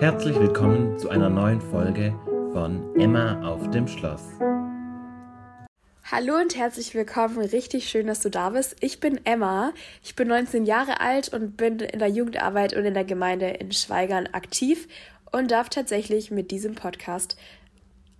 Herzlich willkommen zu einer neuen Folge von Emma auf dem Schloss. Hallo und herzlich willkommen. Richtig schön, dass du da bist. Ich bin Emma. Ich bin 19 Jahre alt und bin in der Jugendarbeit und in der Gemeinde in Schweigern aktiv und darf tatsächlich mit diesem Podcast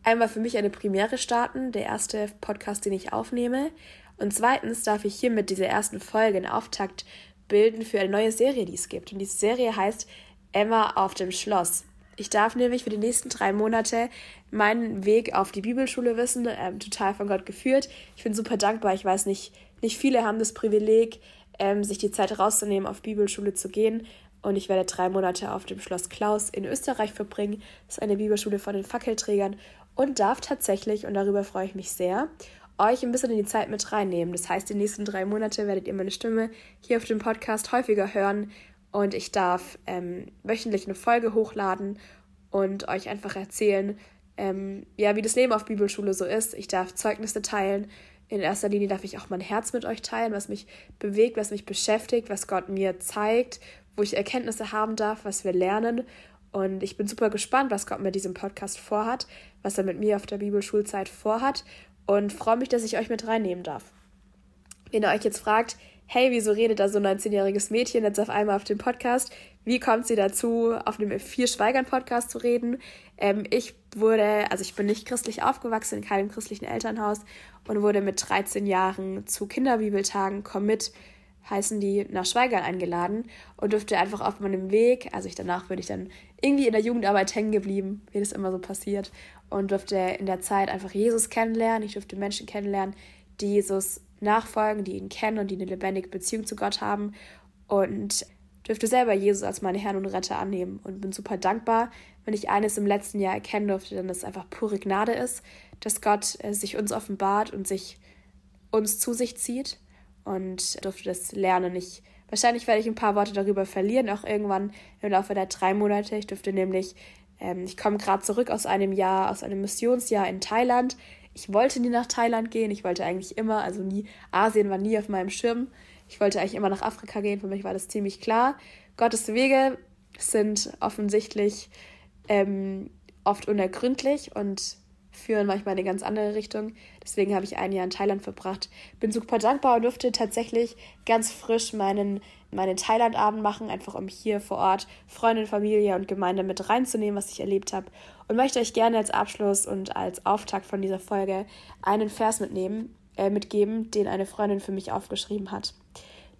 einmal für mich eine Premiere starten, der erste Podcast, den ich aufnehme. Und zweitens darf ich hier mit dieser ersten Folge einen Auftakt bilden für eine neue Serie, die es gibt. Und diese Serie heißt Emma auf dem Schloss. Ich darf nämlich für die nächsten drei Monate meinen Weg auf die Bibelschule wissen, ähm, total von Gott geführt. Ich bin super dankbar. Ich weiß nicht, nicht viele haben das Privileg, ähm, sich die Zeit rauszunehmen, auf Bibelschule zu gehen. Und ich werde drei Monate auf dem Schloss Klaus in Österreich verbringen. Das ist eine Bibelschule von den Fackelträgern und darf tatsächlich, und darüber freue ich mich sehr, euch ein bisschen in die Zeit mit reinnehmen. Das heißt, die nächsten drei Monate werdet ihr meine Stimme hier auf dem Podcast häufiger hören und ich darf ähm, wöchentlich eine Folge hochladen und euch einfach erzählen, ähm, ja, wie das Leben auf Bibelschule so ist. Ich darf Zeugnisse teilen. In erster Linie darf ich auch mein Herz mit euch teilen, was mich bewegt, was mich beschäftigt, was Gott mir zeigt, wo ich Erkenntnisse haben darf, was wir lernen. Und ich bin super gespannt, was Gott mit diesem Podcast vorhat, was er mit mir auf der Bibelschulzeit vorhat und freue mich, dass ich euch mit reinnehmen darf. Wenn ihr euch jetzt fragt, hey, wieso redet da so ein 19-jähriges Mädchen jetzt auf einmal auf dem Podcast? Wie kommt sie dazu, auf einem Vier Schweigern Podcast zu reden? Ähm, ich wurde, also ich bin nicht christlich aufgewachsen, in keinem christlichen Elternhaus und wurde mit 13 Jahren zu Kinderbibeltagen Commit heißen die, nach Schweigern eingeladen und durfte einfach auf meinem Weg, also ich danach bin ich dann irgendwie in der Jugendarbeit hängen geblieben, wie das immer so passiert, und durfte in der Zeit einfach Jesus kennenlernen. Ich durfte Menschen kennenlernen, die Jesus nachfolgen, die ihn kennen und die eine lebendige Beziehung zu Gott haben und durfte selber Jesus als meine Herrn und Retter annehmen und bin super dankbar, wenn ich eines im letzten Jahr erkennen durfte, dann es einfach pure Gnade ist, dass Gott äh, sich uns offenbart und sich uns zu sich zieht und durfte das lernen. Ich, wahrscheinlich werde ich ein paar Worte darüber verlieren, auch irgendwann im Laufe der drei Monate. Ich durfte nämlich, ähm, ich komme gerade zurück aus einem Jahr, aus einem Missionsjahr in Thailand. Ich wollte nie nach Thailand gehen, ich wollte eigentlich immer, also nie, Asien war nie auf meinem Schirm. Ich wollte eigentlich immer nach Afrika gehen, für mich war das ziemlich klar. Gottes Wege sind offensichtlich ähm, oft unergründlich und führen manchmal in eine ganz andere Richtung. Deswegen habe ich ein Jahr in Thailand verbracht. Bin super dankbar und durfte tatsächlich ganz frisch meinen, meinen Thailand-Abend machen, einfach um hier vor Ort Freundin, Familie und Gemeinde mit reinzunehmen, was ich erlebt habe. Und möchte euch gerne als Abschluss und als Auftakt von dieser Folge einen Vers mitnehmen, äh, mitgeben, den eine Freundin für mich aufgeschrieben hat.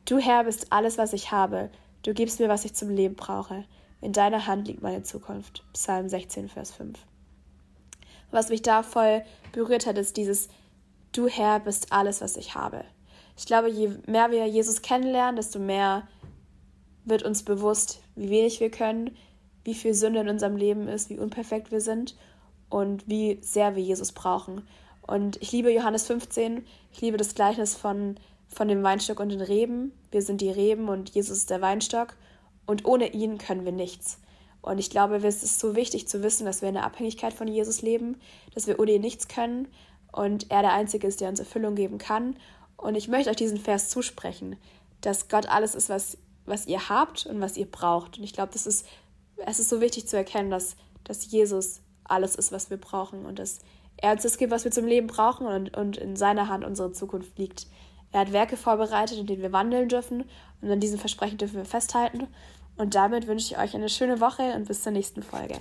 Du Herr bist alles, was ich habe. Du gibst mir, was ich zum Leben brauche. In deiner Hand liegt meine Zukunft. Psalm 16, Vers 5 was mich da voll berührt hat, ist dieses Du Herr bist alles, was ich habe. Ich glaube, je mehr wir Jesus kennenlernen, desto mehr wird uns bewusst, wie wenig wir können, wie viel Sünde in unserem Leben ist, wie unperfekt wir sind und wie sehr wir Jesus brauchen. Und ich liebe Johannes 15, ich liebe das Gleichnis von, von dem Weinstock und den Reben. Wir sind die Reben und Jesus ist der Weinstock und ohne ihn können wir nichts. Und ich glaube, es ist so wichtig zu wissen, dass wir in der Abhängigkeit von Jesus leben, dass wir ohne ihn nichts können und er der Einzige ist, der uns Erfüllung geben kann. Und ich möchte euch diesen Vers zusprechen, dass Gott alles ist, was, was ihr habt und was ihr braucht. Und ich glaube, das ist, es ist so wichtig zu erkennen, dass, dass Jesus alles ist, was wir brauchen und dass er uns das gibt, was wir zum Leben brauchen und, und in seiner Hand unsere Zukunft liegt. Er hat Werke vorbereitet, in denen wir wandeln dürfen und an diesen Versprechen dürfen wir festhalten. Und damit wünsche ich euch eine schöne Woche und bis zur nächsten Folge.